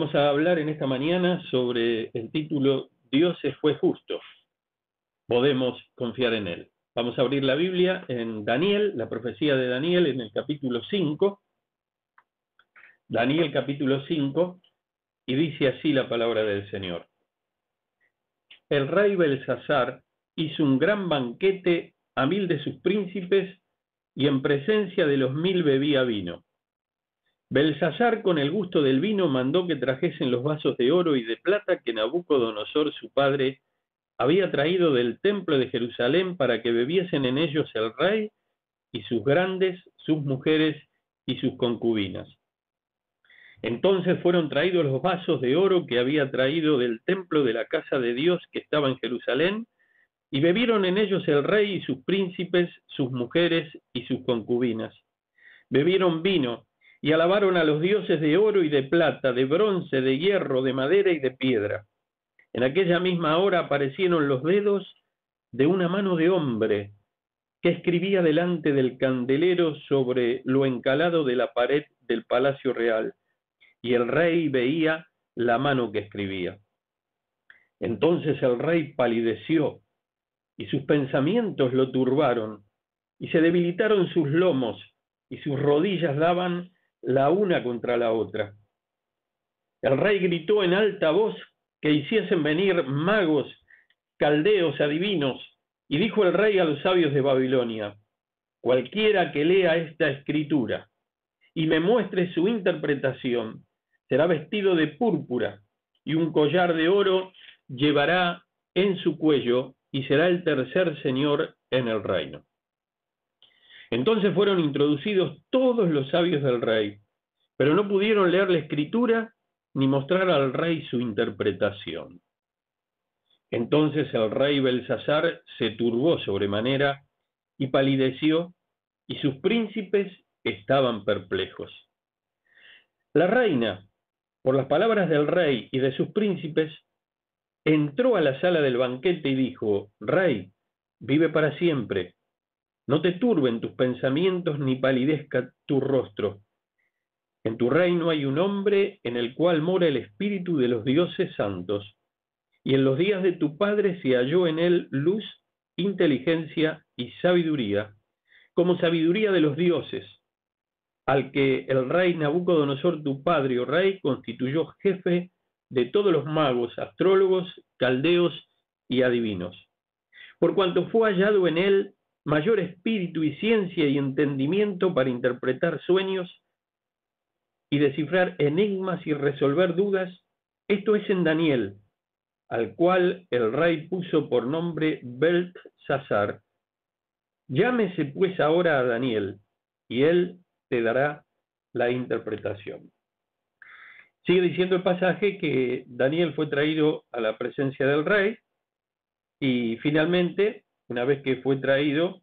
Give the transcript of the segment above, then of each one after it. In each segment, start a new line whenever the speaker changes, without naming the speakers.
Vamos a hablar en esta mañana sobre el título Dios se fue justo. Podemos confiar en Él. Vamos a abrir la Biblia en Daniel, la profecía de Daniel en el capítulo 5. Daniel capítulo 5, y dice así la palabra del Señor. El rey Belsasar hizo un gran banquete a mil de sus príncipes y en presencia de los mil bebía vino. Belsasar, con el gusto del vino, mandó que trajesen los vasos de oro y de plata que Nabucodonosor, su padre, había traído del templo de Jerusalén para que bebiesen en ellos el rey y sus grandes, sus mujeres y sus concubinas. Entonces fueron traídos los vasos de oro que había traído del templo de la casa de Dios que estaba en Jerusalén, y bebieron en ellos el rey y sus príncipes, sus mujeres y sus concubinas. Bebieron vino, y alabaron a los dioses de oro y de plata, de bronce, de hierro, de madera y de piedra. En aquella misma hora aparecieron los dedos de una mano de hombre que escribía delante del candelero sobre lo encalado de la pared del palacio real, y el rey veía la mano que escribía. Entonces el rey palideció, y sus pensamientos lo turbaron, y se debilitaron sus lomos, y sus rodillas daban la una contra la otra. El rey gritó en alta voz que hiciesen venir magos, caldeos, adivinos, y dijo el rey a los sabios de Babilonia, cualquiera que lea esta escritura y me muestre su interpretación, será vestido de púrpura y un collar de oro llevará en su cuello y será el tercer señor en el reino. Entonces fueron introducidos todos los sabios del rey, pero no pudieron leer la escritura ni mostrar al rey su interpretación. Entonces el rey Belsasar se turbó sobremanera y palideció, y sus príncipes estaban perplejos. La reina, por las palabras del rey y de sus príncipes, entró a la sala del banquete y dijo, Rey, vive para siempre no te turben tus pensamientos ni palidezca tu rostro. En tu reino hay un hombre en el cual mora el espíritu de los dioses santos, y en los días de tu padre se halló en él luz, inteligencia y sabiduría, como sabiduría de los dioses, al que el rey Nabucodonosor, tu padre o rey, constituyó jefe de todos los magos, astrólogos, caldeos y adivinos. Por cuanto fue hallado en él mayor espíritu y ciencia y entendimiento para interpretar sueños y descifrar enigmas y resolver dudas, esto es en Daniel, al cual el rey puso por nombre Beltsasar. Llámese pues ahora a Daniel, y él te dará la interpretación. Sigue diciendo el pasaje que Daniel fue traído a la presencia del rey y finalmente una vez que fue traído,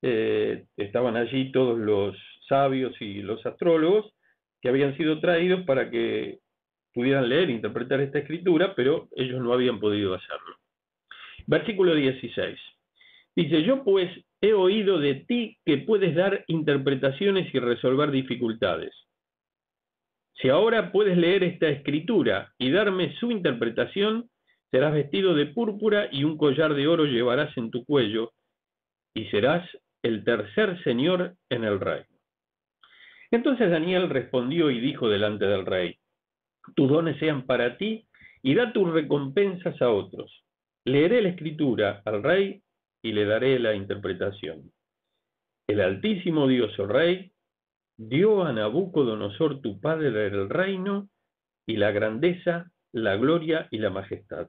eh, estaban allí todos los sabios y los astrólogos que habían sido traídos para que pudieran leer e interpretar esta escritura, pero ellos no habían podido hacerlo. Versículo 16. Dice, yo pues he oído de ti que puedes dar interpretaciones y resolver dificultades. Si ahora puedes leer esta escritura y darme su interpretación, serás vestido de púrpura y un collar de oro llevarás en tu cuello, y serás el tercer señor en el reino. Entonces Daniel respondió y dijo delante del rey, tus dones sean para ti y da tus recompensas a otros. Leeré la escritura al rey y le daré la interpretación. El altísimo Dios, o rey, dio a Nabucodonosor tu padre el reino y la grandeza, la gloria y la majestad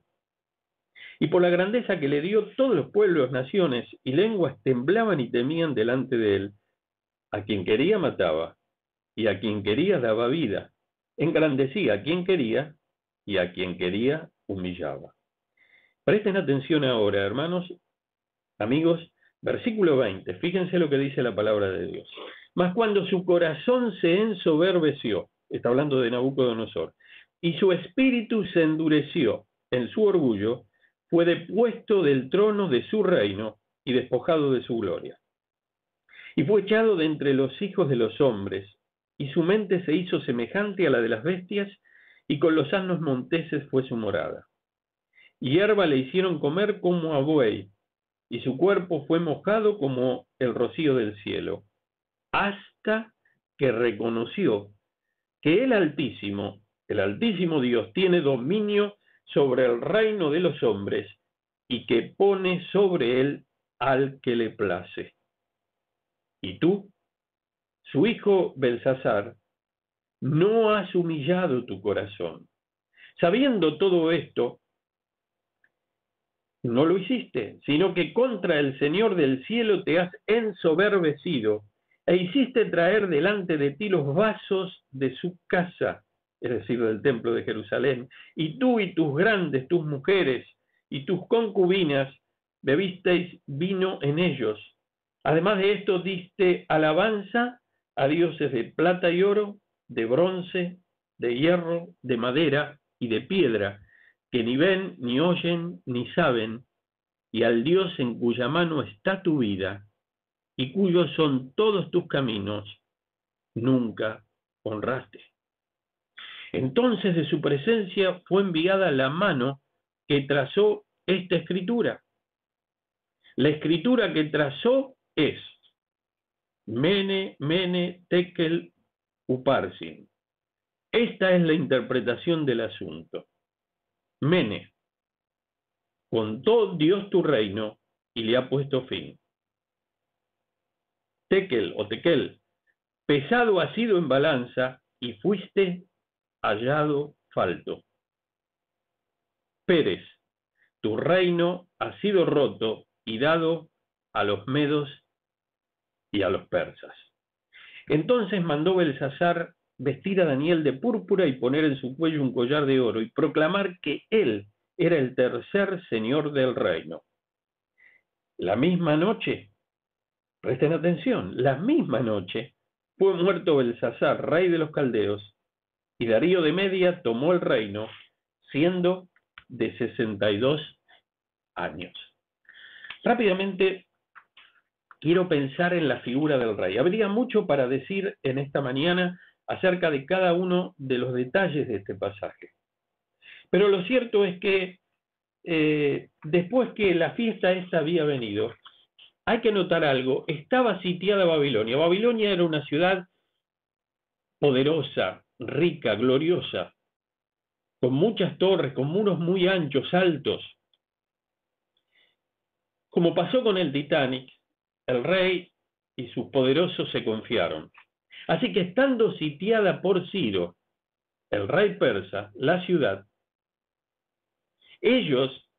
y por la grandeza que le dio todos los pueblos, naciones y lenguas temblaban y temían delante de él. A quien quería mataba, y a quien quería daba vida. Engrandecía a quien quería, y a quien quería humillaba. Presten atención ahora, hermanos, amigos, versículo 20. Fíjense lo que dice la palabra de Dios. Mas cuando su corazón se ensoberbeció, está hablando de Nabucodonosor, y su espíritu se endureció en su orgullo, fue depuesto del trono de su reino y despojado de su gloria. Y fue echado de entre los hijos de los hombres, y su mente se hizo semejante a la de las bestias, y con los asnos monteses fue su morada. Hierba le hicieron comer como a buey, y su cuerpo fue mojado como el rocío del cielo, hasta que reconoció que el Altísimo, el Altísimo Dios, tiene dominio sobre el reino de los hombres y que pone sobre él al que le place. Y tú, su hijo Belsasar, no has humillado tu corazón. Sabiendo todo esto, no lo hiciste, sino que contra el Señor del cielo te has ensoberbecido e hiciste traer delante de ti los vasos de su casa, es decir, del templo de Jerusalén, y tú y tus grandes, tus mujeres y tus concubinas bebisteis vino en ellos. Además de esto diste alabanza a dioses de plata y oro, de bronce, de hierro, de madera y de piedra, que ni ven, ni oyen, ni saben, y al Dios en cuya mano está tu vida, y cuyos son todos tus caminos, nunca honraste. Entonces de su presencia fue enviada la mano que trazó esta escritura. La escritura que trazó es Mene, Mene, Tekel, Uparsin. Esta es la interpretación del asunto. Mene, contó Dios tu reino y le ha puesto fin. Tekel o Tekel, pesado ha sido en balanza y fuiste hallado falto. Pérez, tu reino ha sido roto y dado a los medos y a los persas. Entonces mandó Belsasar vestir a Daniel de púrpura y poner en su cuello un collar de oro y proclamar que él era el tercer señor del reino. La misma noche, presten atención, la misma noche fue muerto Belsasar, rey de los caldeos, y Darío de Media tomó el reino, siendo de 62 años. Rápidamente quiero pensar en la figura del rey. Habría mucho para decir en esta mañana acerca de cada uno de los detalles de este pasaje. Pero lo cierto es que eh, después que la fiesta esta había venido, hay que notar algo, estaba sitiada Babilonia. Babilonia era una ciudad poderosa, rica, gloriosa, con muchas torres, con muros muy anchos, altos. Como pasó con el Titanic, el rey y sus poderosos se confiaron. Así que estando sitiada por Ciro, el rey persa, la ciudad, ellos,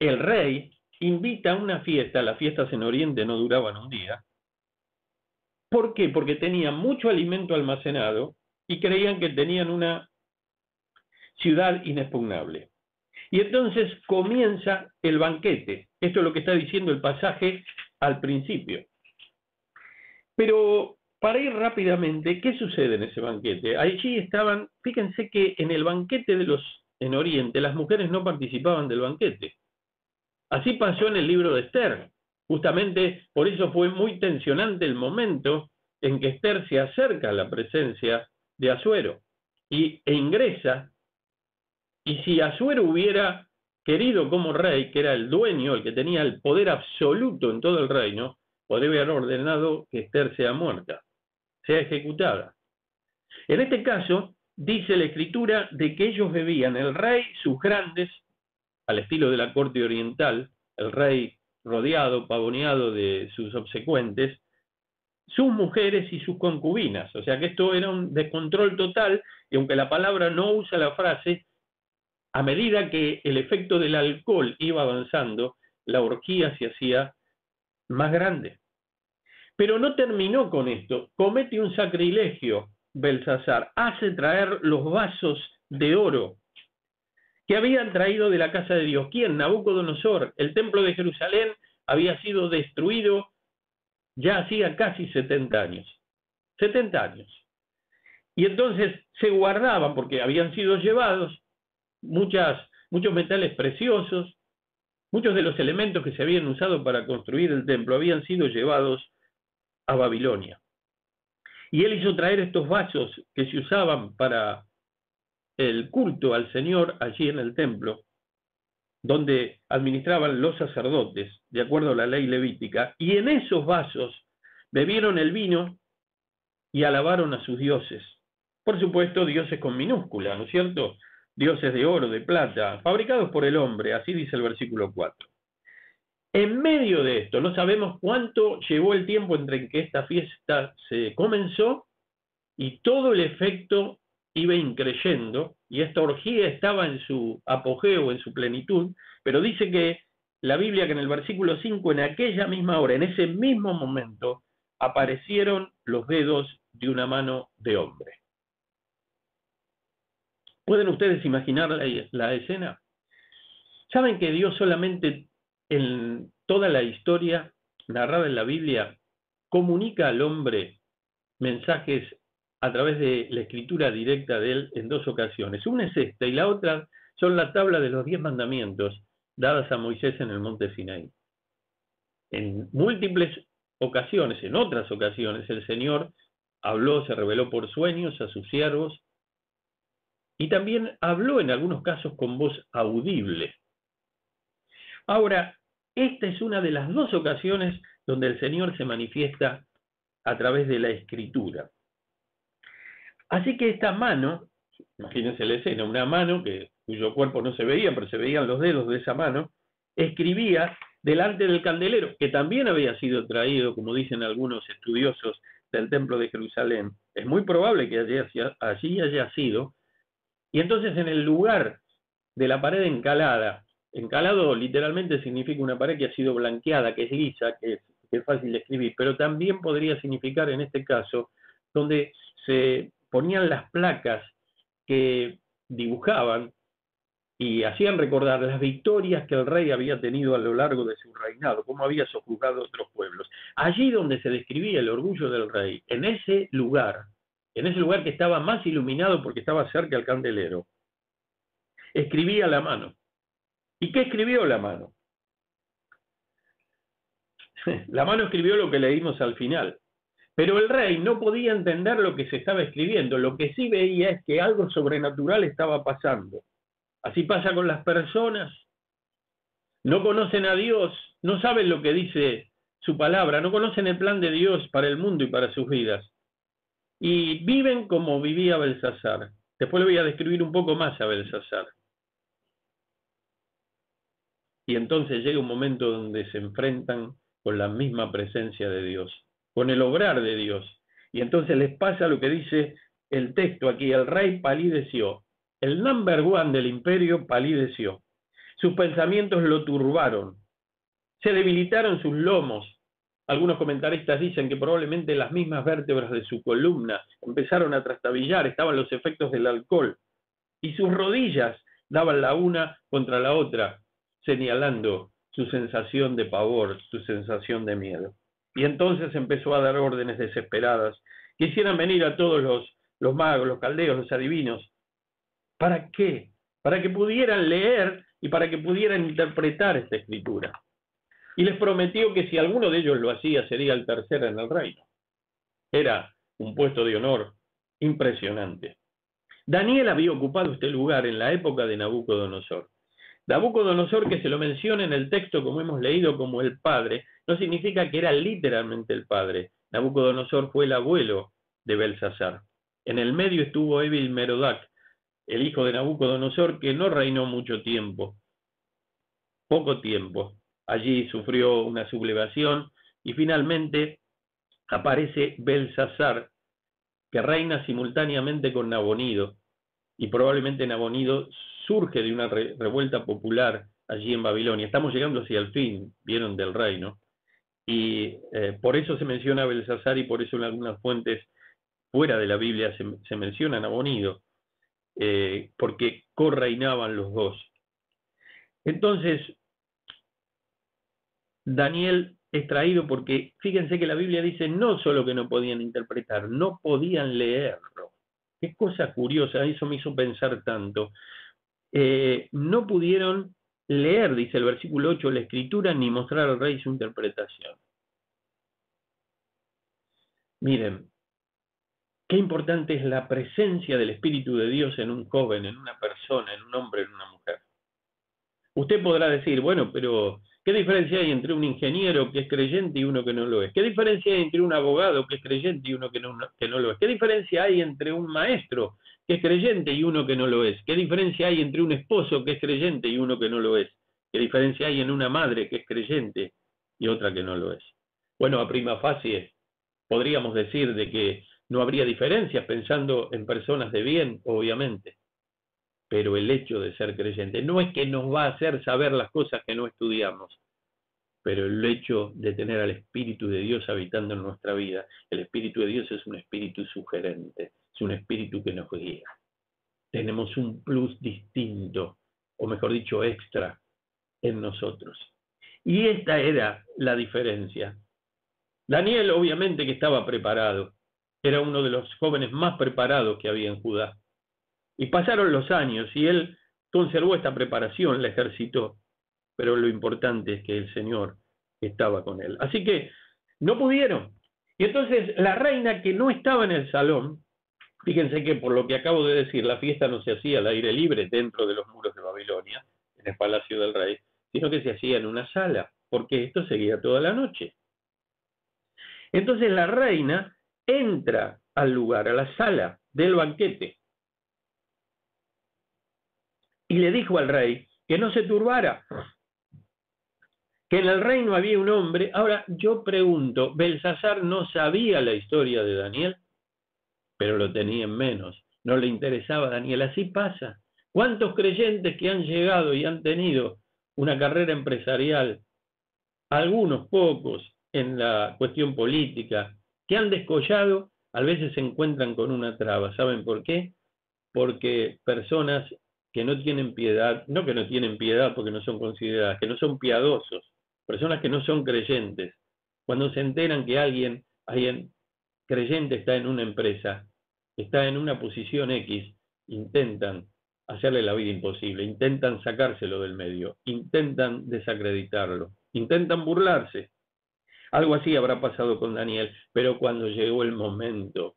el rey, invita a una fiesta, las fiestas en Oriente no duraban un día. ¿Por qué? Porque tenían mucho alimento almacenado y creían que tenían una ciudad inexpugnable. Y entonces comienza el banquete. Esto es lo que está diciendo el pasaje al principio. Pero para ir rápidamente, ¿qué sucede en ese banquete? Allí estaban, fíjense que en el banquete de los en Oriente las mujeres no participaban del banquete. Así pasó en el libro de Esther. Justamente por eso fue muy tensionante el momento en que Esther se acerca a la presencia de Asuero y, e ingresa. Y si Asuero hubiera querido como rey, que era el dueño, el que tenía el poder absoluto en todo el reino, podría haber ordenado que Esther sea muerta, sea ejecutada. En este caso, dice la escritura de que ellos bebían el rey, sus grandes, al estilo de la corte oriental, el rey rodeado, pavoneado de sus obsecuentes, sus mujeres y sus concubinas. O sea que esto era un descontrol total y aunque la palabra no usa la frase, a medida que el efecto del alcohol iba avanzando, la orgía se hacía más grande. Pero no terminó con esto, comete un sacrilegio Belsasar, hace traer los vasos de oro que habían traído de la casa de Dios. ¿Quién? Nabucodonosor. El templo de Jerusalén había sido destruido ya hacía casi 70 años. 70 años. Y entonces se guardaban, porque habían sido llevados muchos metales preciosos, muchos de los elementos que se habían usado para construir el templo habían sido llevados a Babilonia. Y él hizo traer estos vasos que se usaban para el culto al Señor allí en el templo, donde administraban los sacerdotes, de acuerdo a la ley levítica, y en esos vasos bebieron el vino y alabaron a sus dioses. Por supuesto, dioses con minúscula, ¿no es cierto? Dioses de oro, de plata, fabricados por el hombre, así dice el versículo 4. En medio de esto, no sabemos cuánto llevó el tiempo entre que esta fiesta se comenzó y todo el efecto iba increyendo y esta orgía estaba en su apogeo, en su plenitud, pero dice que la Biblia que en el versículo 5, en aquella misma hora, en ese mismo momento, aparecieron los dedos de una mano de hombre. ¿Pueden ustedes imaginar la, la escena? ¿Saben que Dios solamente en toda la historia narrada en la Biblia comunica al hombre mensajes a través de la escritura directa de él en dos ocasiones. Una es esta y la otra son la tabla de los diez mandamientos dadas a Moisés en el monte Sinaí. En múltiples ocasiones, en otras ocasiones, el Señor habló, se reveló por sueños a sus siervos y también habló en algunos casos con voz audible. Ahora, esta es una de las dos ocasiones donde el Señor se manifiesta a través de la escritura. Así que esta mano, imagínense la escena, una mano que, cuyo cuerpo no se veía, pero se veían los dedos de esa mano, escribía delante del candelero, que también había sido traído, como dicen algunos estudiosos del Templo de Jerusalén. Es muy probable que allí, haya sido. Y entonces en el lugar de la pared encalada, encalado literalmente significa una pared que ha sido blanqueada, que es lisa, que es fácil de escribir, pero también podría significar en este caso donde se ponían las placas que dibujaban y hacían recordar las victorias que el rey había tenido a lo largo de su reinado, cómo había sojuzgado otros pueblos. Allí donde se describía el orgullo del rey, en ese lugar, en ese lugar que estaba más iluminado porque estaba cerca del candelero, escribía la mano. ¿Y qué escribió la mano? La mano escribió lo que leímos al final. Pero el rey no podía entender lo que se estaba escribiendo, lo que sí veía es que algo sobrenatural estaba pasando. Así pasa con las personas. No conocen a Dios, no saben lo que dice su palabra, no conocen el plan de Dios para el mundo y para sus vidas. Y viven como vivía Belsasar. Después le voy a describir un poco más a Belsasar. Y entonces llega un momento donde se enfrentan con la misma presencia de Dios con el obrar de Dios. Y entonces les pasa lo que dice el texto aquí, el rey palideció, el number one del imperio palideció, sus pensamientos lo turbaron, se debilitaron sus lomos. Algunos comentaristas dicen que probablemente las mismas vértebras de su columna empezaron a trastabillar, estaban los efectos del alcohol, y sus rodillas daban la una contra la otra, señalando su sensación de pavor, su sensación de miedo. Y entonces empezó a dar órdenes desesperadas. Quisieran venir a todos los, magos, los caldeos, los adivinos. ¿Para qué? Para que pudieran leer y para que pudieran interpretar esta escritura. Y les prometió que si alguno de ellos lo hacía, sería el tercero en el reino. Era un puesto de honor impresionante. Daniel había ocupado este lugar en la época de Nabucodonosor. Nabucodonosor, que se lo menciona en el texto como hemos leído como el padre, no significa que era literalmente el padre. Nabucodonosor fue el abuelo de Belsasar. En el medio estuvo Evil Merodac, el hijo de Nabucodonosor, que no reinó mucho tiempo, poco tiempo. Allí sufrió una sublevación y finalmente aparece Belsasar, que reina simultáneamente con Nabonido. Y probablemente Nabonido surge de una revuelta popular allí en Babilonia. Estamos llegando hacia el fin, vieron, del reino. Y eh, por eso se menciona a Belsasar y por eso en algunas fuentes fuera de la Biblia se, se menciona a Nabonido, eh, porque correinaban los dos. Entonces, Daniel es traído porque fíjense que la Biblia dice no solo que no podían interpretar, no podían leerlo. Qué cosa curiosa, eso me hizo pensar tanto. Eh, no pudieron leer, dice el versículo 8, la escritura ni mostrar al rey su interpretación. Miren, qué importante es la presencia del Espíritu de Dios en un joven, en una persona, en un hombre, en una mujer. Usted podrá decir, bueno, pero ¿qué diferencia hay entre un ingeniero que es creyente y uno que no lo es? ¿Qué diferencia hay entre un abogado que es creyente y uno que no, que no lo es? ¿Qué diferencia hay entre un maestro que es creyente y uno que no lo es? ¿Qué diferencia hay entre un esposo que es creyente y uno que no lo es? ¿Qué diferencia hay en una madre que es creyente y otra que no lo es? Bueno, a prima facie podríamos decir de que no habría diferencias pensando en personas de bien, obviamente. Pero el hecho de ser creyente no es que nos va a hacer saber las cosas que no estudiamos, pero el hecho de tener al Espíritu de Dios habitando en nuestra vida, el Espíritu de Dios es un espíritu sugerente, es un espíritu que nos guía. Tenemos un plus distinto, o mejor dicho, extra, en nosotros. Y esta era la diferencia. Daniel obviamente que estaba preparado, era uno de los jóvenes más preparados que había en Judá. Y pasaron los años y él conservó esta preparación, la ejercitó, pero lo importante es que el Señor estaba con él. Así que no pudieron. Y entonces la reina que no estaba en el salón, fíjense que por lo que acabo de decir, la fiesta no se hacía al aire libre dentro de los muros de Babilonia, en el palacio del rey, sino que se hacía en una sala, porque esto seguía toda la noche. Entonces la reina entra al lugar, a la sala del banquete, y le dijo al rey que no se turbara, que en el reino había un hombre. Ahora yo pregunto, Belsasar no sabía la historia de Daniel, pero lo tenía en menos, no le interesaba a Daniel, así pasa. ¿Cuántos creyentes que han llegado y han tenido una carrera empresarial, algunos pocos en la cuestión política, que han descollado, a veces se encuentran con una traba. ¿Saben por qué? Porque personas que no tienen piedad, no que no tienen piedad porque no son consideradas, que no son piadosos, personas que no son creyentes, cuando se enteran que alguien, alguien creyente está en una empresa, está en una posición X, intentan hacerle la vida imposible, intentan sacárselo del medio, intentan desacreditarlo, intentan burlarse. Algo así habrá pasado con Daniel, pero cuando llegó el momento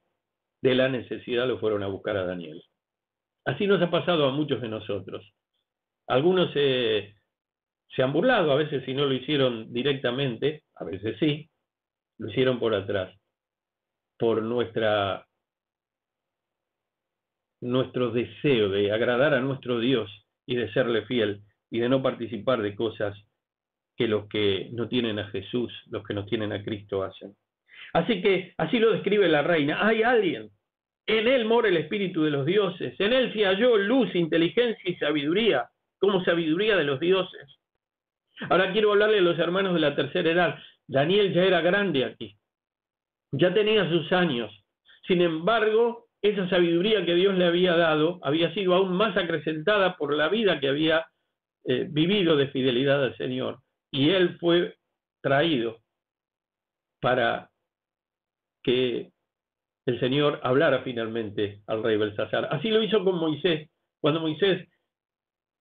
de la necesidad lo fueron a buscar a Daniel. Así nos ha pasado a muchos de nosotros. Algunos se han burlado, a veces si no lo hicieron directamente, a veces sí, lo hicieron por atrás, por nuestra nuestro deseo de agradar a nuestro Dios y de serle fiel y de no participar de cosas que los que no tienen a Jesús, los que no tienen a Cristo hacen. Así que así lo describe la reina. Hay alguien. En él mora el espíritu de los dioses. En él se halló luz, inteligencia y sabiduría, como sabiduría de los dioses. Ahora quiero hablarle a los hermanos de la tercera edad. Daniel ya era grande aquí. Ya tenía sus años. Sin embargo, esa sabiduría que Dios le había dado había sido aún más acrecentada por la vida que había eh, vivido de fidelidad al Señor y él fue traído para que el Señor hablara finalmente al rey Belsasar. Así lo hizo con Moisés. Cuando Moisés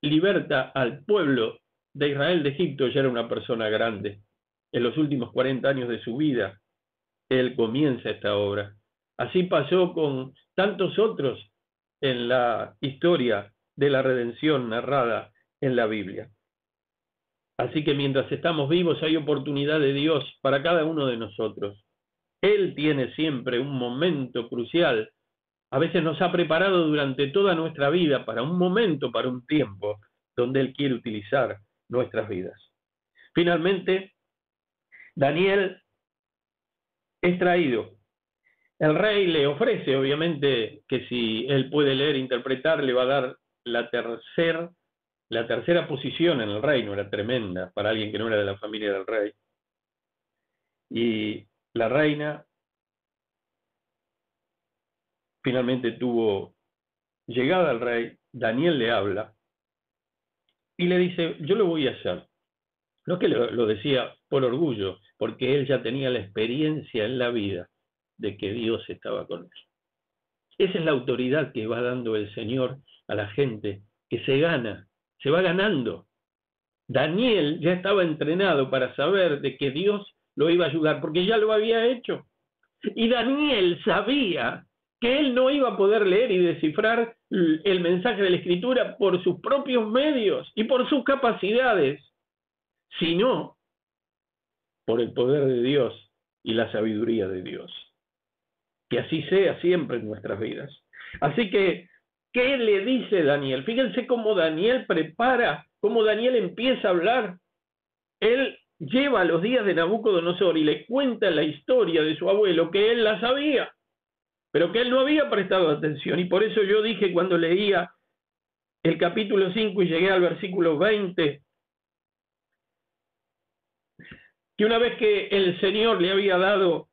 liberta al pueblo de Israel de Egipto, ya era una persona grande. En los últimos 40 años de su vida, él comienza esta obra. Así pasó con tantos otros en la historia de la redención narrada en la Biblia. Así que mientras estamos vivos hay oportunidad de Dios para cada uno de nosotros. Él tiene siempre un momento crucial. A veces nos ha preparado durante toda nuestra vida para un momento, para un tiempo, donde Él quiere utilizar nuestras vidas. Finalmente, Daniel es traído. El rey le ofrece, obviamente, que si él puede leer e interpretar, le va a dar la la tercera posición en el reino era tremenda para alguien que no era de la familia del rey. Y la reina finalmente tuvo llegada al rey, Daniel le habla y le dice, yo lo voy a hacer. No que lo, decía por orgullo, porque él ya tenía la experiencia en la vida de que Dios estaba con él. Esa es la autoridad que va dando el Señor a la gente que se gana se va ganando. Daniel ya estaba entrenado para saber de que Dios lo iba a ayudar, porque ya lo había hecho. Y Daniel sabía que él no iba a poder leer y descifrar el mensaje de la escritura por sus propios medios y por sus capacidades, sino por el poder de Dios y la sabiduría de Dios. Que así sea siempre en nuestras vidas. Así que, ¿qué le dice Daniel? Fíjense cómo Daniel prepara, cómo Daniel empieza a hablar. Él lleva los días de Nabucodonosor y le cuenta la historia de su abuelo, que él la sabía, pero que él no había prestado atención. Y por eso yo dije cuando leía el capítulo 5 y llegué al versículo 20, que una vez que el Señor le había dado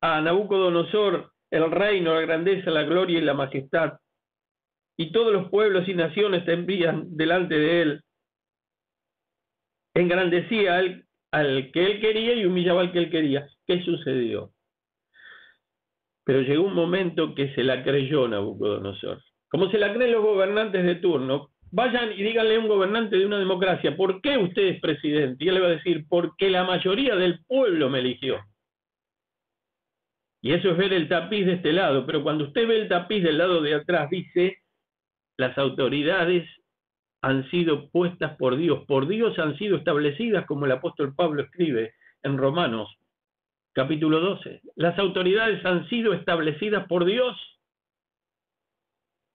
a Nabucodonosor el reino, la grandeza, la gloria y la majestad, y todos los pueblos y naciones te envían delante de él, engrandecía al, al que él quería y humillaba al que él quería. ¿Qué sucedió? Pero llegó un momento que se la creyó Nabucodonosor. Como se la creen los gobernantes de turno, Vayan y díganle a un gobernante de una democracia, ¿por qué usted es presidente? Y él le va a decir, porque la mayoría del pueblo me eligió. Y eso es ver el tapiz de este lado, pero cuando usted ve el tapiz del lado de atrás, dice, las autoridades han sido puestas por Dios, por Dios han sido establecidas, como el apóstol Pablo escribe en Romanos capítulo 12. Las autoridades han sido establecidas por Dios.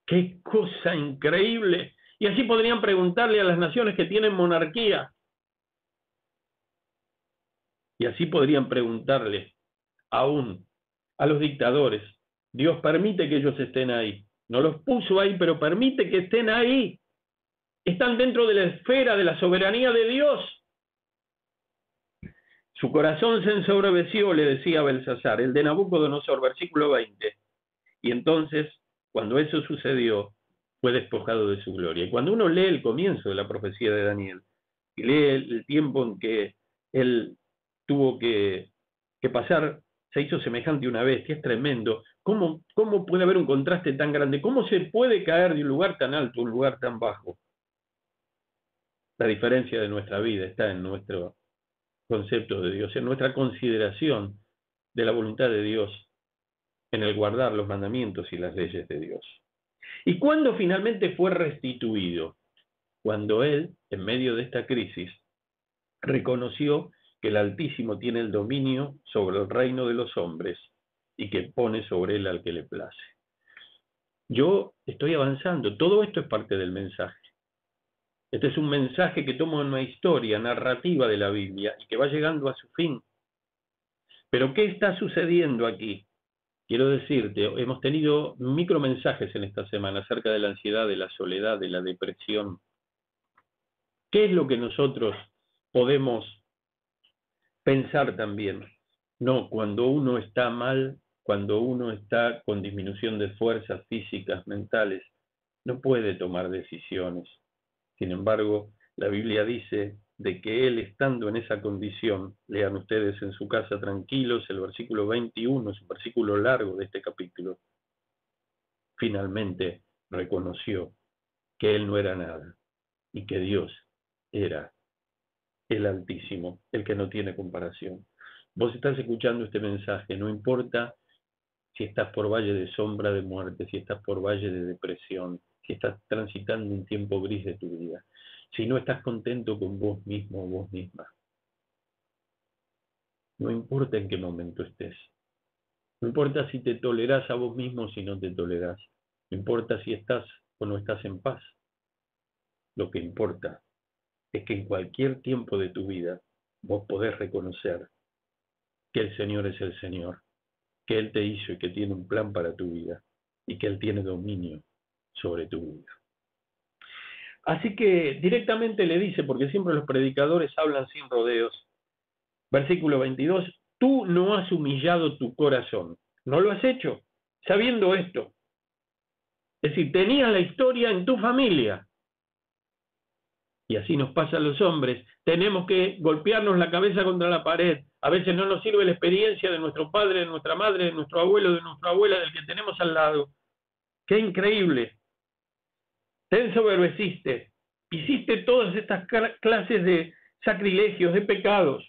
Qué cosa increíble. Y así podrían preguntarle a las naciones que tienen monarquía. Y así podrían preguntarle aún a los dictadores. Dios permite que ellos estén ahí. No los puso ahí, pero permite que estén ahí. Están dentro de la esfera de la soberanía de Dios. Su corazón se ensobreció, le decía Belsasar, el de Nabucodonosor, versículo 20. Y entonces, cuando eso sucedió, fue despojado de su gloria. Y cuando uno lee el comienzo de la profecía de Daniel y lee el, tiempo en que él tuvo que, pasar, se hizo semejante a una bestia, es tremendo. ¿Cómo, ¿Cómo puede haber un contraste tan grande? ¿Cómo se puede caer de un lugar tan alto a un lugar tan bajo? La diferencia de nuestra vida está en nuestro concepto de Dios, en nuestra consideración de la voluntad de Dios, en el guardar los mandamientos y las leyes de Dios. ¿Y cuándo finalmente fue restituido? Cuando él, en medio de esta crisis, reconoció que el Altísimo tiene el dominio sobre el reino de los hombres y que pone sobre él al que le place. Yo estoy avanzando, todo esto es parte del mensaje. Este es un mensaje que toma una historia narrativa de la Biblia y que va llegando a su fin. Pero ¿qué está sucediendo aquí? Quiero decirte, hemos tenido micromensajes en esta semana acerca de la ansiedad, de la soledad, de la depresión. ¿Qué es lo que nosotros podemos pensar también? No, cuando uno está mal, cuando uno está con disminución de fuerzas físicas, mentales, no puede tomar decisiones. Sin embargo, la Biblia dice de que él estando en esa condición, lean ustedes en su casa tranquilos el versículo 21, es un versículo largo de este capítulo, finalmente reconoció que él no era nada y que Dios era el Altísimo, el que no tiene comparación. Vos estás escuchando este mensaje, no importa si estás por valle de sombra de muerte, si estás por valle de depresión, si estás transitando un tiempo gris de tu vida si no estás contento con vos mismo o vos misma. No importa en qué momento estés. No importa si te tolerás a vos mismo o si no te tolerás. No importa si estás o no estás en paz. Lo que importa es que en cualquier tiempo de tu vida vos podés reconocer que el Señor es el Señor, que Él te hizo y que tiene un plan para tu vida y que Él tiene dominio sobre tu vida. Así que directamente le dice, porque siempre los predicadores hablan sin rodeos, versículo 22, tú no has humillado tu corazón, no lo has hecho, sabiendo esto. Es decir, tenías la historia en tu familia. Y así nos pasa a los hombres. Tenemos que golpearnos la cabeza contra la pared. A veces no nos sirve la experiencia de nuestro padre, de nuestra madre, de nuestro abuelo, de nuestra abuela, del que tenemos al lado. Qué increíble te ensoberbeciste, hiciste todas estas clases de sacrilegios, de pecados.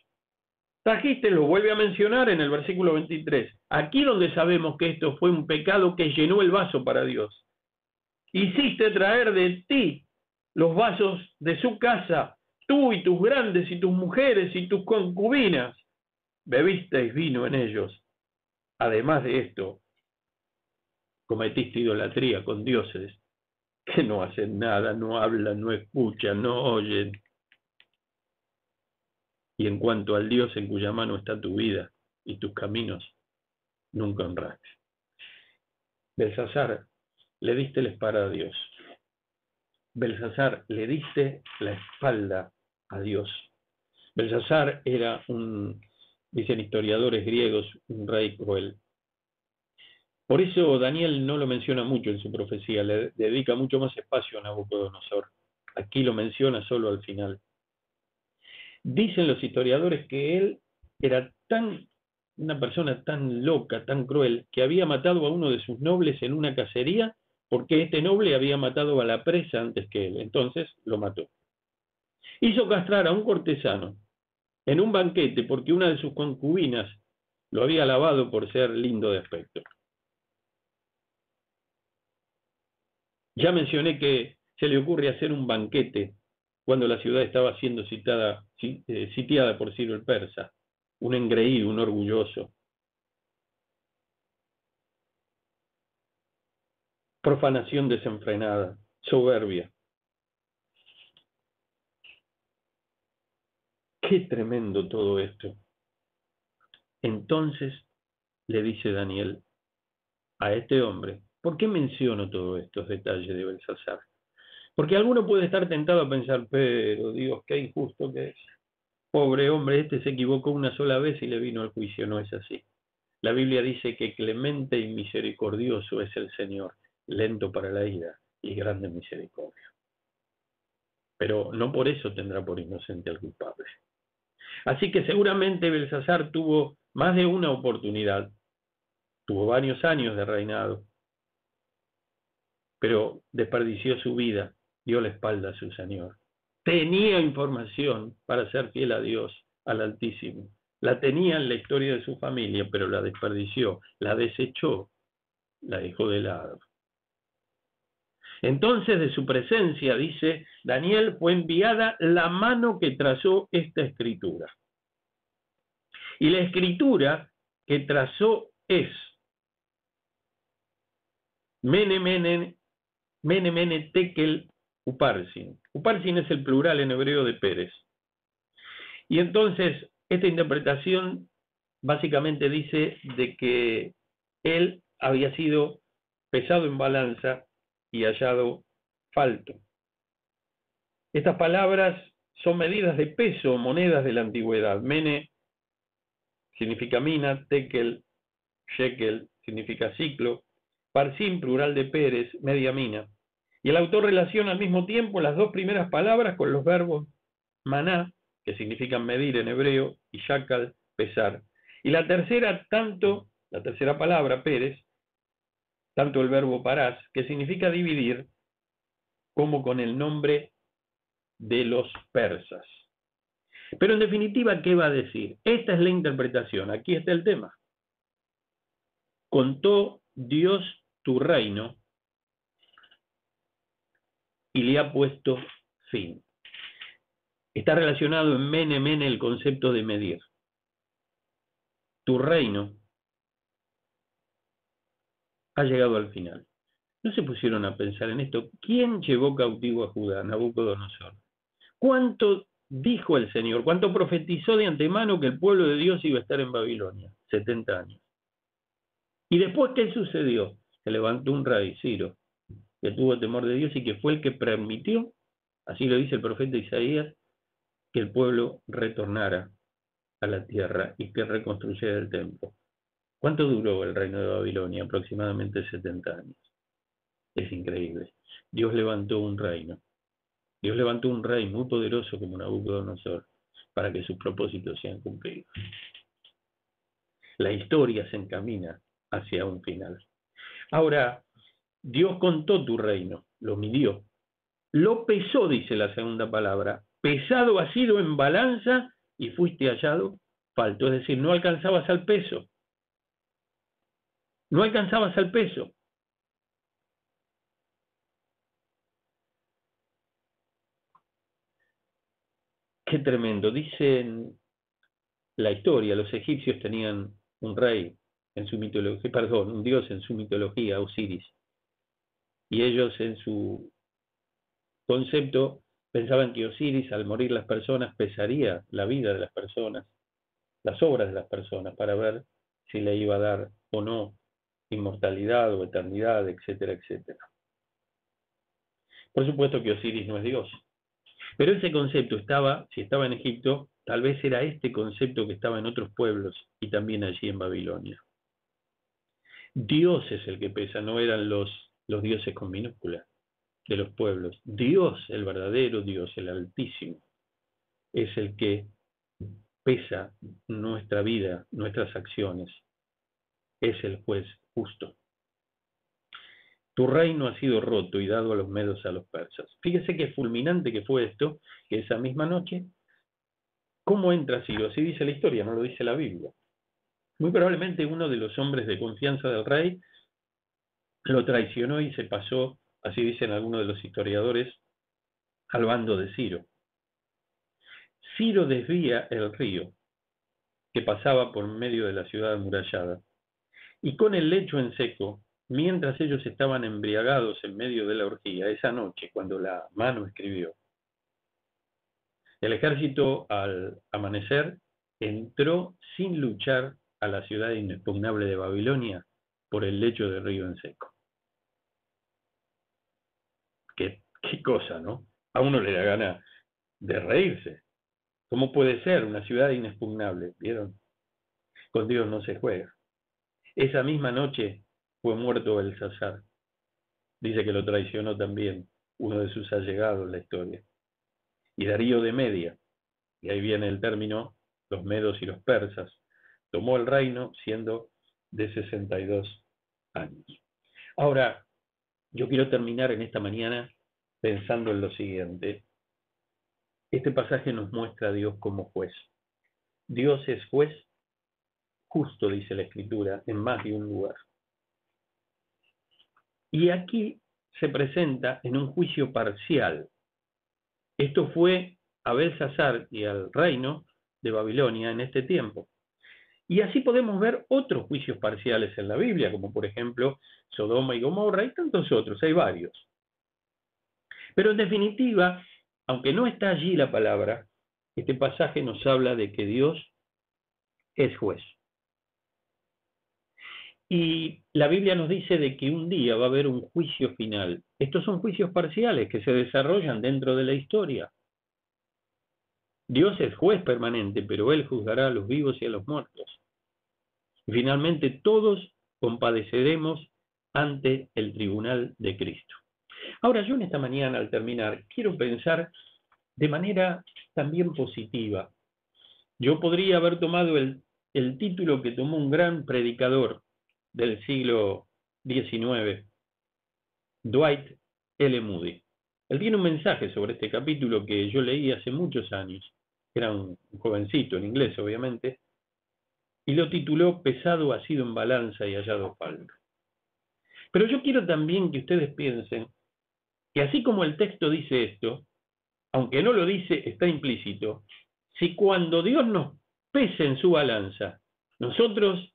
Trajiste, lo vuelve a mencionar en el versículo 23. Aquí donde sabemos que esto fue un pecado que llenó el vaso para Dios. Hiciste traer de ti los vasos de su casa, tú y tus grandes y tus mujeres y tus concubinas. Bebisteis vino en ellos. Además de esto, cometiste idolatría con dioses que no hacen nada, no hablan, no escuchan, no oyen. Y en cuanto al Dios en cuya mano está tu vida y tus caminos, nunca honraste. Belsasar, le diste la espada a Dios. Belsasar, le diste la espalda a Dios. Belsasar era un, dicen historiadores griegos, un rey cruel. Por eso Daniel no lo menciona mucho en su profecía, le dedica mucho más espacio a Nabucodonosor. Aquí lo menciona solo al final. Dicen los historiadores que él era tan una persona tan loca, tan cruel, que había matado a uno de sus nobles en una cacería porque este noble había matado a la presa antes que él. Entonces lo mató. Hizo castrar a un cortesano en un banquete porque una de sus concubinas lo había alabado por ser lindo de aspecto. Ya mencioné que se le ocurre hacer un banquete cuando la ciudad estaba siendo citada, eh, sitiada por Ciro el Persa, un engreído, un orgulloso. Profanación desenfrenada, soberbia. Qué tremendo todo esto. Entonces le dice Daniel a este hombre, ¿Por qué menciono todos estos detalles de Belsasar? Porque alguno puede estar tentado a pensar, pero Dios, qué injusto que es. Pobre hombre, este se equivocó una sola vez y le vino al juicio. No es así. La Biblia dice que clemente y misericordioso es el Señor, lento para la ira y grande misericordia. Pero no por eso tendrá por inocente al culpable. Así que seguramente Belsasar tuvo más de una oportunidad, tuvo varios años de reinado, pero desperdició su vida, dio la espalda a su Señor. Tenía información para ser fiel a Dios, al Altísimo. La tenía en la historia de su familia, pero la desperdició, la desechó, la dejó de lado. Entonces de su presencia, dice Daniel, fue enviada la mano que trazó esta escritura. Y la escritura que trazó es Mene, mene, Mene, mene, tekel, uparsin. Uparsin es el plural en hebreo de Pérez. Y entonces, esta interpretación básicamente dice de que él había sido pesado en balanza y hallado falto. Estas palabras son medidas de peso, monedas de la antigüedad. Mene significa mina, tekel, shekel significa ciclo, parsim, plural de Pérez, media mina. Y el autor relaciona al mismo tiempo las dos primeras palabras con los verbos maná, que significan medir en hebreo, y shakal, pesar. Y la tercera, tanto, la tercera palabra, Pérez, tanto el verbo parás, que significa dividir, como con el nombre de los persas. Pero en definitiva, ¿qué va a decir? Esta es la interpretación, aquí está el tema. Contó Dios tu reino y le ha puesto fin. Está relacionado en mene mene el concepto de medir. Tu reino ha llegado al final. No se pusieron a pensar en esto. ¿Quién llevó cautivo a Judá? Nabucodonosor. ¿Cuánto dijo el Señor? ¿Cuánto profetizó de antemano que el pueblo de Dios iba a estar en Babilonia? 70 años. ¿Y después qué sucedió? Se levantó un rey, Ciro, que tuvo temor de Dios y que fue el que permitió, así lo dice el profeta Isaías, que el pueblo retornara a la tierra y que reconstruyera el templo. ¿Cuánto duró el reino de Babilonia? Aproximadamente 70 años. Es increíble. Dios levantó un reino. Dios levantó un rey muy poderoso como Nabucodonosor para que sus propósitos sean cumplidos. La historia se encamina hacia un final. Ahora, Dios contó tu reino, lo midió. Lo pesó, dice la segunda palabra. Pesado ha sido en balanza y fuiste hallado falto, es decir, no alcanzabas al peso. No alcanzabas al peso. Qué tremendo. Dicen la historia, los egipcios tenían un rey en su mitología, perdón, un dios en su mitología, Osiris. Y ellos en su concepto pensaban que Osiris, al morir las personas, pesaría la vida de las personas, las obras de las personas, para ver si le iba a dar o no inmortalidad o eternidad, etcétera, etcétera. Por supuesto que Osiris no es Dios, pero ese concepto estaba, si estaba en Egipto, tal vez era este concepto que estaba en otros pueblos y también allí en Babilonia. Dios es el que pesa, no eran los, los dioses con minúscula de los pueblos. Dios, el verdadero Dios, el Altísimo, es el que pesa nuestra vida, nuestras acciones. Es el juez justo. Tu reino ha sido roto y dado a los medos a los persas. Fíjese qué fulminante que fue esto, que esa misma noche, ¿cómo entra Ciro? Así dice la historia, no lo dice la Biblia. Muy probablemente uno de los hombres de confianza del rey lo traicionó y se pasó, así dicen algunos de los historiadores, al bando de Ciro. Ciro desvía el río que pasaba por medio de la ciudad amurallada y con el lecho en seco mientras ellos estaban embriagados en medio de la orgía, esa noche, cuando la mano escribió, el ejército al amanecer entró sin luchar a la ciudad inexpugnable de Babilonia por el lecho del río en seco. Qué, cosa, ¿no? A uno le da gana de reírse. ¿Cómo puede ser una ciudad inexpugnable? ¿Vieron? Con Dios no se juega. Esa misma noche fue muerto el Sazar. Dice que lo traicionó también uno de sus allegados en la historia. Y Darío de Media, y ahí viene el término, los medos y los persas, tomó el reino siendo de 62 años. Ahora, yo quiero terminar en esta mañana pensando en lo siguiente. Este pasaje nos muestra a Dios como juez. Dios es juez justo, dice la Escritura, en más de un lugar. Y aquí se presenta en un juicio parcial. Esto fue a Belsasar y al reino de Babilonia en este tiempo. Y así podemos ver otros juicios parciales en la Biblia, como por ejemplo Sodoma y Gomorra y tantos otros, hay varios. Pero en definitiva, aunque no está allí la palabra, este pasaje nos habla de que Dios es juez. Y la Biblia nos dice de que un día va a haber un juicio final. Estos son juicios parciales que se desarrollan dentro de la historia. Dios es juez permanente, pero Él juzgará a los vivos y a los muertos. Y finalmente todos compadeceremos ante el tribunal de Cristo. Ahora yo en esta mañana al terminar quiero pensar de manera también positiva. Yo podría haber tomado el, el título que tomó un gran predicador del siglo XIX, Dwight L. Moody. Él tiene un mensaje sobre este capítulo que yo leí hace muchos años, era un jovencito en inglés obviamente, y lo tituló Pesado ha sido en balanza y hallado falto. Pero yo quiero también que ustedes piensen que así como el texto dice esto, aunque no lo dice, está implícito, si cuando Dios nos pese en su balanza, nosotros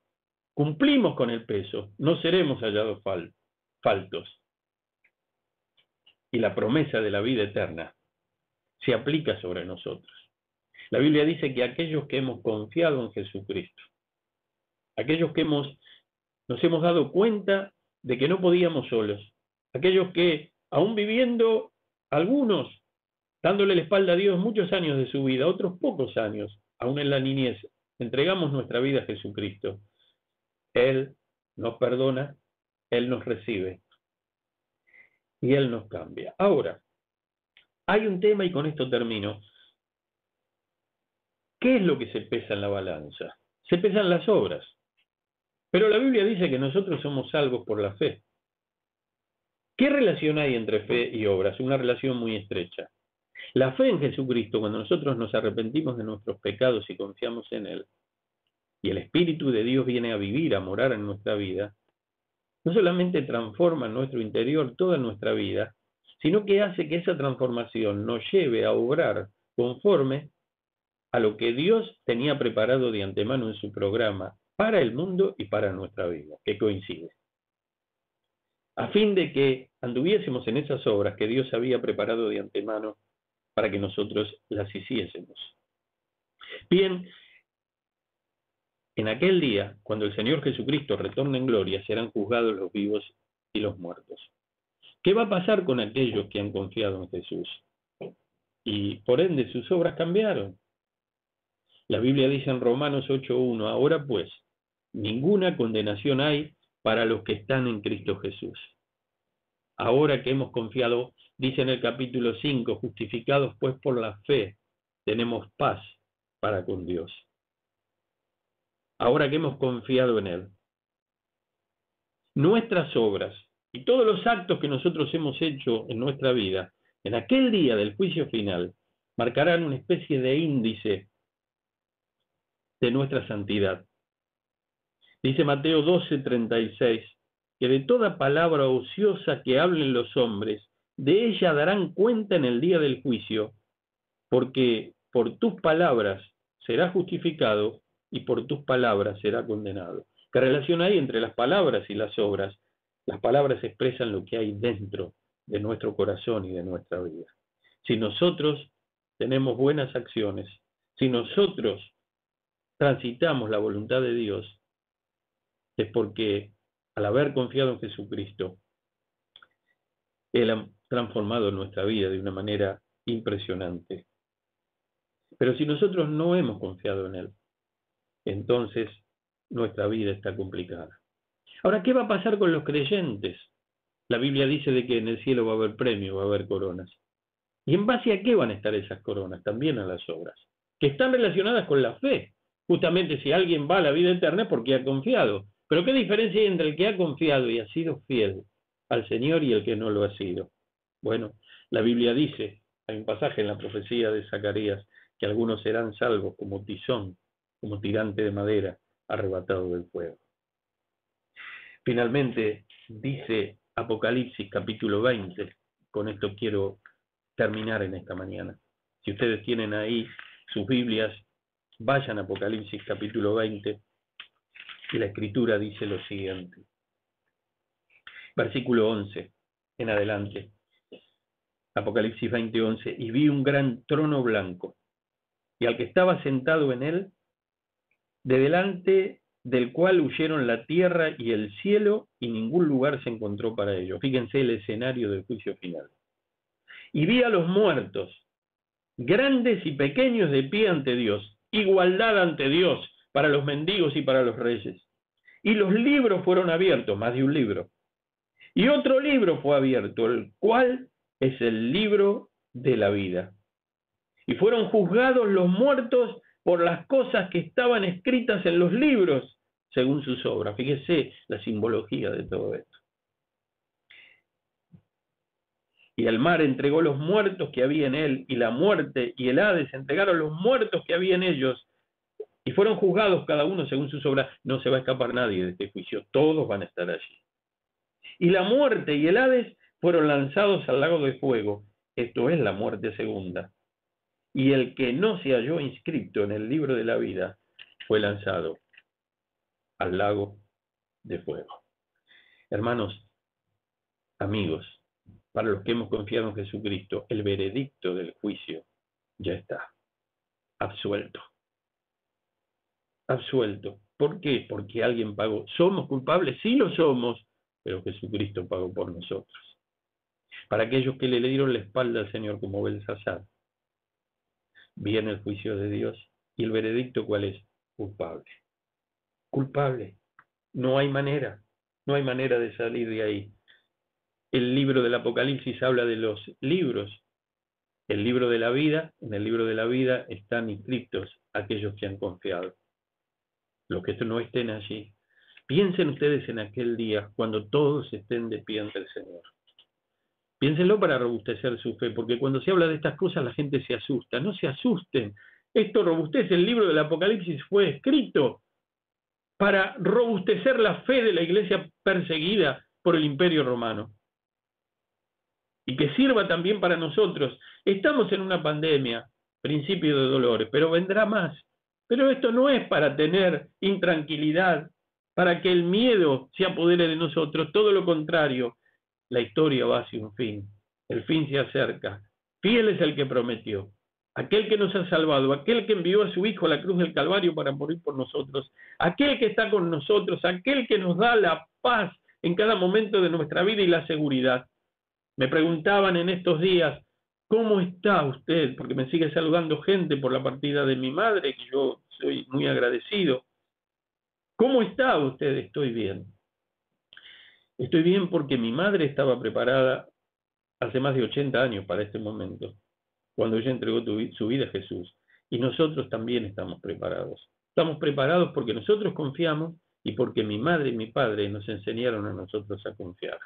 cumplimos con el peso, no seremos hallados faltos. Y la promesa de la vida eterna se aplica sobre nosotros. La Biblia dice que aquellos que hemos confiado en Jesucristo, aquellos que hemos, nos hemos dado cuenta de que no podíamos solos, aquellos que, aún viviendo algunos, dándole la espalda a Dios muchos años de su vida, otros pocos años, aún en la niñez, entregamos nuestra vida a Jesucristo él nos perdona, Él nos recibe y Él nos cambia. Ahora, hay un tema y con esto termino. ¿Qué es lo que se pesa en la balanza? Se pesan las obras. Pero la Biblia dice que nosotros somos salvos por la fe. ¿Qué relación hay entre fe y obras? Una relación muy estrecha. La fe en Jesucristo, cuando nosotros nos arrepentimos de nuestros pecados y confiamos en Él, y el Espíritu de Dios viene a vivir, a morar en nuestra vida, no solamente transforma nuestro interior toda nuestra vida, sino que hace que esa transformación nos lleve a obrar conforme a lo que Dios tenía preparado de antemano en su programa para el mundo y para nuestra vida, que coincide. A fin de que anduviésemos en esas obras que Dios había preparado de antemano para que nosotros las hiciésemos. Bien, en aquel día, cuando el Señor Jesucristo retorne en gloria, serán juzgados los vivos y los muertos. ¿Qué va a pasar con aquellos que han confiado en Jesús? Y por ende sus obras cambiaron. La Biblia dice en Romanos 8.1, ahora pues, ninguna condenación hay para los que están en Cristo Jesús. Ahora que hemos confiado, dice en el capítulo 5, justificados pues por la fe, tenemos paz para con Dios. Ahora que hemos confiado en Él. Nuestras obras y todos los actos que nosotros hemos hecho en nuestra vida, en aquel día del juicio final, marcarán una especie de índice de nuestra santidad. Dice Mateo 12:36, que de toda palabra ociosa que hablen los hombres, de ella darán cuenta en el día del juicio, porque por tus palabras será justificado y por tus palabras será condenado. ¿Qué relación hay entre las palabras y las obras? Las palabras expresan lo que hay dentro de nuestro corazón y de nuestra vida. Si nosotros tenemos buenas acciones, si nosotros transitamos la voluntad de Dios, es porque al haber confiado en Jesucristo, Él ha transformado nuestra vida de una manera impresionante. Pero si nosotros no hemos confiado en Él, entonces nuestra vida está complicada. Ahora, ¿qué va a pasar con los creyentes? La Biblia dice de que en el cielo va a haber premio, va a haber coronas. ¿Y en base a qué van a estar esas coronas? También a las obras, que están relacionadas con la fe. Justamente si alguien va a la vida eterna es porque ha confiado. Pero ¿qué diferencia hay entre el que ha confiado y ha sido fiel al Señor y el que no lo ha sido? Bueno, la Biblia dice, hay un pasaje en la profecía de Zacarías, que algunos serán salvos como tizón, como tirante de madera arrebatado del fuego. Finalmente, dice Apocalipsis capítulo 20, con esto quiero terminar en esta mañana. Si ustedes tienen ahí sus Biblias, vayan a Apocalipsis capítulo 20 y la escritura dice lo siguiente. Versículo 11 en adelante. Apocalipsis 20, 11. Y vi un gran trono blanco y al que estaba sentado en él, de delante del cual huyeron la tierra y el cielo, y ningún lugar se encontró para ellos. Fíjense el escenario del juicio final. Y vi a los muertos, grandes y pequeños de pie ante Dios, igualdad ante Dios para los mendigos y para los reyes. Y los libros fueron abiertos, más de un libro. Y otro libro fue abierto, el cual es el libro de la vida. Y fueron juzgados los muertos por las cosas que estaban escritas en los libros según sus obras. Fíjese la simbología de todo esto. Y el mar entregó los muertos que había en él, y la muerte y el Hades entregaron los muertos que había en ellos, y fueron juzgados cada uno según sus obras. No se va a escapar nadie de este juicio, todos van a estar allí. Y la muerte y el Hades fueron lanzados al lago de fuego, esto es la muerte segunda. Y el que no se halló inscrito en el libro de la vida fue lanzado al lago de fuego. Hermanos, amigos, para los que hemos confiado en Jesucristo, el veredicto del juicio ya está absuelto. Absuelto. ¿Por qué? Porque alguien pagó. ¿Somos culpables? Sí lo somos, pero Jesucristo pagó por nosotros. Para aquellos que le dieron la espalda al Señor como Belsasar, viene el juicio de Dios. ¿Y el veredicto cuál es? Culpable culpable. No hay manera, no hay manera de salir de ahí. El libro del Apocalipsis habla de los libros. El libro de la vida, en el libro de la vida están inscritos aquellos que han confiado. Los que no estén allí. Piensen ustedes en aquel día cuando todos estén de pie ante el Señor. Piénsenlo para robustecer su fe, porque cuando se habla de estas cosas la gente se asusta. No se asusten. Esto robustece. El libro del Apocalipsis fue escrito para robustecer la fe de la iglesia perseguida por el imperio romano. Y que sirva también para nosotros. Estamos en una pandemia, principio de dolores, pero vendrá más. Pero esto no es para tener intranquilidad, para que el miedo se apodere de nosotros, todo lo contrario, la historia va hacia un fin, el fin se acerca, fiel es el que prometió, aquel que nos ha salvado, aquel que envió a su Hijo a la cruz del Calvario para morir por nosotros, aquel que está con nosotros, aquel que nos da la paz en cada momento de nuestra vida y la seguridad. Me preguntaban en estos días, ¿Cómo está usted? Porque me sigue saludando gente por la partida de mi madre, que yo soy muy agradecido. ¿Cómo está usted? Estoy bien. Estoy bien porque mi madre estaba preparada hace más de 80 años para este momento, cuando ella entregó su vida a Jesús. Y nosotros también estamos preparados. Estamos preparados porque nosotros confiamos y porque mi madre y mi padre nos enseñaron a nosotros a confiar.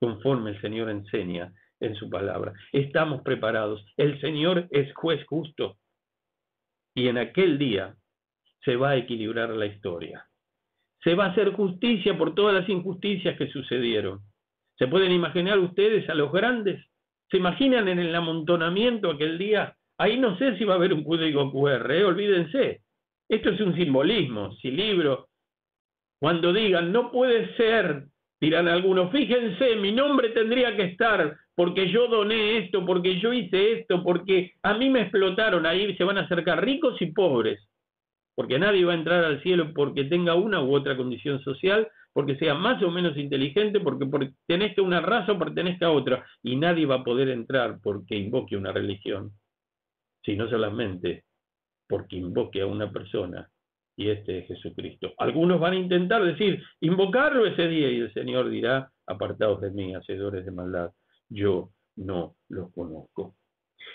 Conforme el Señor enseña en su palabra. Estamos preparados. El Señor es juez justo. Y en aquel día se va a equilibrar la historia. Se va a hacer justicia por todas las injusticias que sucedieron. ¿Se pueden imaginar ustedes a los grandes? ¿Se imaginan en el amontonamiento aquel día? Ahí no sé si va a haber un código QR, ¿eh? olvídense. Esto es un simbolismo, si libro. Cuando digan, no puede ser, dirán algunos, fíjense, mi nombre tendría que estar porque yo doné esto, porque yo hice esto, porque a mí me explotaron, ahí se van a acercar ricos y pobres, porque nadie va a entrar al cielo porque tenga una u otra condición social, porque sea más o menos inteligente, porque pertenezca a una raza o pertenezca a otra, y nadie va a poder entrar porque invoque una religión, sino solamente porque invoque a una persona, y este es Jesucristo. Algunos van a intentar decir, invocarlo ese día, y el Señor dirá, apartados de mí, hacedores de maldad yo no los conozco.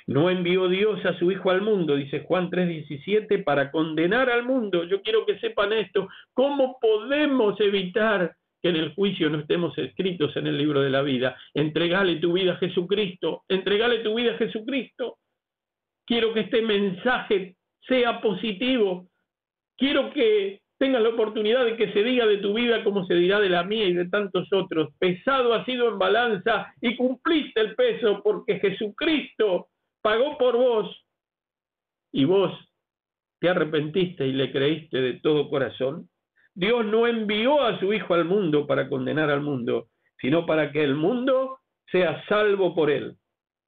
No envió Dios a su Hijo al mundo, dice Juan 3:17, para condenar al mundo. Yo quiero que sepan esto. ¿Cómo podemos evitar que en el juicio no estemos escritos en el libro de la vida? Entregale tu vida a Jesucristo. Entregale tu vida a Jesucristo. Quiero que este mensaje sea positivo. Quiero que tengas la oportunidad de que se diga de tu vida como se dirá de la mía y de tantos otros. Pesado ha sido en balanza y cumpliste el peso porque Jesucristo pagó por vos y vos te arrepentiste y le creíste de todo corazón. Dios no envió a su Hijo al mundo para condenar al mundo, sino para que el mundo sea salvo por él.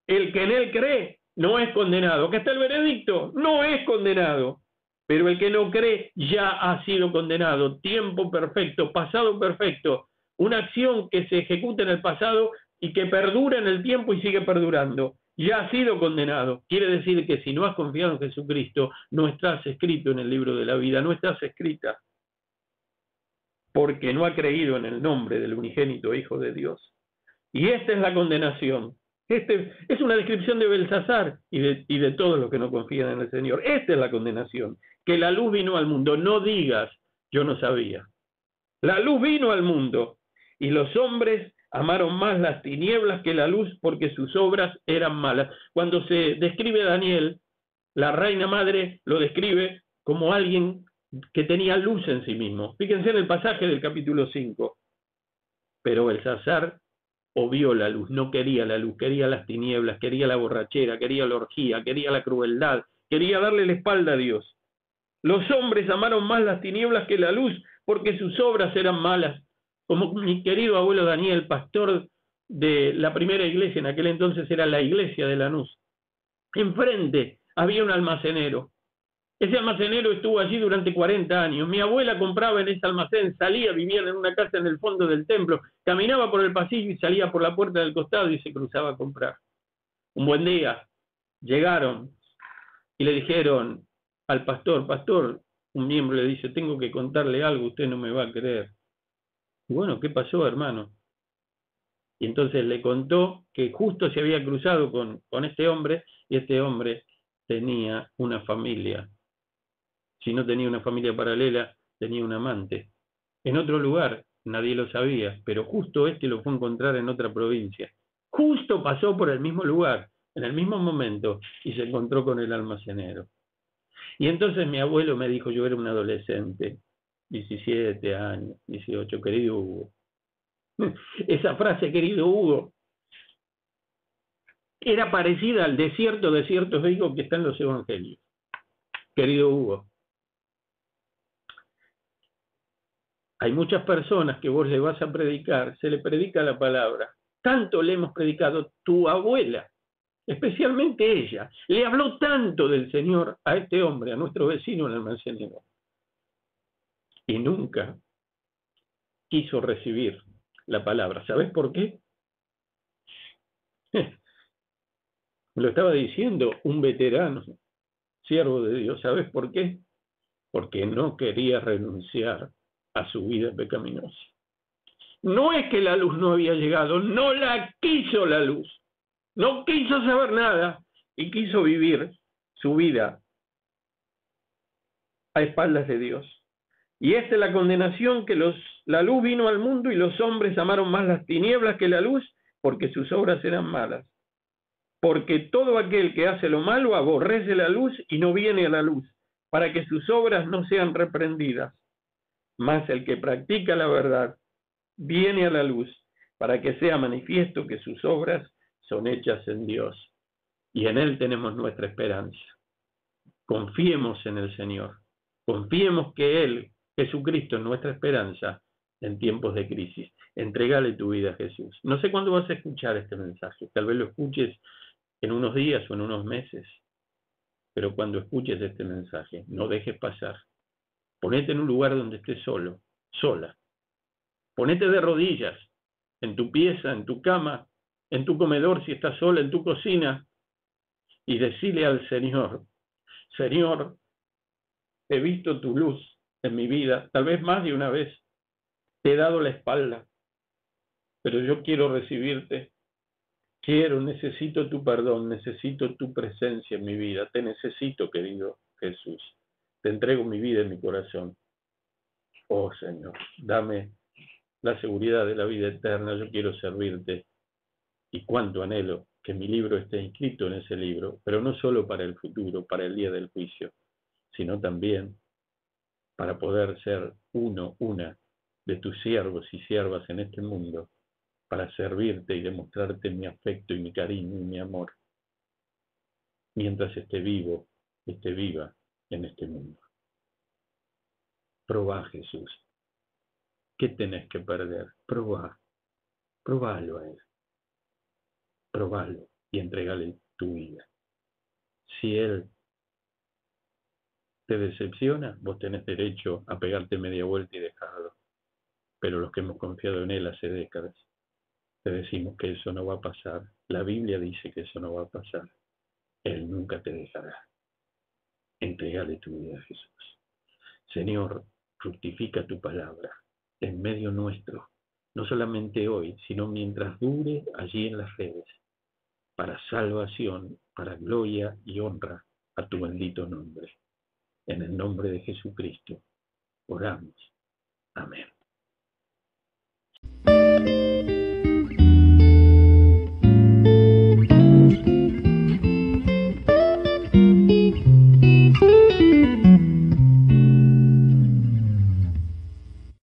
El que en él cree no es condenado. ¿Qué está el veredicto? No es condenado pero el que no cree ya ha sido condenado. Tiempo perfecto, pasado perfecto, una acción que se ejecuta en el pasado y que perdura en el tiempo y sigue perdurando. Ya ha sido condenado. Quiere decir que si no has confiado en Jesucristo, no estás escrito en el libro de la vida, no estás escrita. Porque no ha creído en el nombre del unigénito Hijo de Dios. Y esta es la condenación. Este, es una descripción de Belsasar y de, y de todos los que no confían en el Señor. Esta es la condenación que la luz vino al mundo. No digas, yo no sabía. La luz vino al mundo y los hombres amaron más las tinieblas que la luz porque sus obras eran malas. Cuando se describe a Daniel, la reina madre lo describe como alguien que tenía luz en sí mismo. Fíjense en el pasaje del capítulo 5. Pero el Sazar obvió la luz, no quería la luz, quería las tinieblas, quería la borrachera, quería la orgía, quería la crueldad, quería darle la espalda a Dios. Los hombres amaron más las tinieblas que la luz porque sus obras eran malas. Como mi querido abuelo Daniel, pastor de la primera iglesia, en aquel entonces era la iglesia de Lanús. Enfrente había un almacenero. Ese almacenero estuvo allí durante 40 años. Mi abuela compraba en ese almacén, salía, vivía en una casa en el fondo del templo, caminaba por el pasillo y salía por la puerta del costado y se cruzaba a comprar. Un buen día llegaron y le dijeron, al pastor, pastor, un miembro le dice, tengo que contarle algo, usted no me va a creer. bueno, ¿qué pasó, hermano? Y entonces le contó que justo se había cruzado con, con este hombre y este hombre tenía una familia. Si no tenía una familia paralela, tenía un amante. En otro lugar, nadie lo sabía, pero justo este lo fue a encontrar en otra provincia. Justo pasó por el mismo lugar, en el mismo momento, y se encontró con el almacenero. Y entonces mi abuelo me dijo, yo era un adolescente, 17 años, 18, querido Hugo. Esa frase, querido Hugo, era parecida al desierto, desierto digo que está en los evangelios. Querido Hugo, hay muchas personas que vos le vas a predicar, se le predica la palabra. Tanto le hemos predicado tu abuela, especialmente ella, le habló tanto del Señor a este hombre, a nuestro vecino el almacenero, y nunca quiso recibir la palabra. ¿Sabes por qué? Lo estaba diciendo un veterano, siervo de Dios. ¿Sabes por qué? Porque no quería renunciar a su vida pecaminosa. No es que la luz no había llegado, no la quiso la luz. No quiso saber nada y quiso vivir su vida a espaldas de Dios. Y esta es la condenación que los, la luz vino al mundo y los hombres amaron más las tinieblas que la luz porque sus obras eran malas. Porque todo aquel que hace lo malo aborrece la luz y no viene a la luz, para que sus obras no sean reprendidas. Mas el que practica la verdad viene a la luz, para que sea manifiesto que sus obras son hechas en Dios. Y en Él tenemos nuestra esperanza. Confiemos en el Señor. Confiemos que Él, Jesucristo, es nuestra esperanza en tiempos de crisis. Entregale tu vida a Jesús. No sé cuándo vas a escuchar este mensaje. Tal vez lo escuches en unos días o en unos meses. Pero cuando escuches este mensaje, no dejes pasar. Ponete en un lugar donde estés solo, sola. Ponete de rodillas, en tu pieza, en tu cama, en tu comedor si estás sola, en tu cocina, y decile al Señor, Señor, he visto tu luz en mi vida, tal vez más de una vez, te he dado la espalda, pero yo quiero recibirte, quiero, necesito tu perdón, necesito tu presencia en mi vida, te necesito, querido Jesús, te entrego mi vida en mi corazón. Oh Señor, dame la seguridad de la vida eterna, yo quiero servirte y cuánto anhelo que mi libro esté inscrito en ese libro, pero no solo para el futuro, para el día del juicio, sino también para poder ser uno, una de tus siervos y siervas en este mundo, para servirte y demostrarte mi afecto y mi cariño y mi amor, mientras esté vivo, esté viva en este mundo. Probá, Jesús. ¿Qué tenés que perder? Probá. Probalo a Él probalo y entregale tu vida. Si Él te decepciona, vos tenés derecho a pegarte media vuelta y dejarlo. Pero los que hemos confiado en Él hace décadas, te decimos que eso no va a pasar. La Biblia dice que eso no va a pasar. Él nunca te dejará. Entregale tu vida a Jesús. Señor, fructifica tu palabra en medio nuestro, no solamente hoy, sino mientras dure allí en las redes para salvación, para gloria y honra a tu bendito nombre. En el nombre de Jesucristo, oramos. Amén.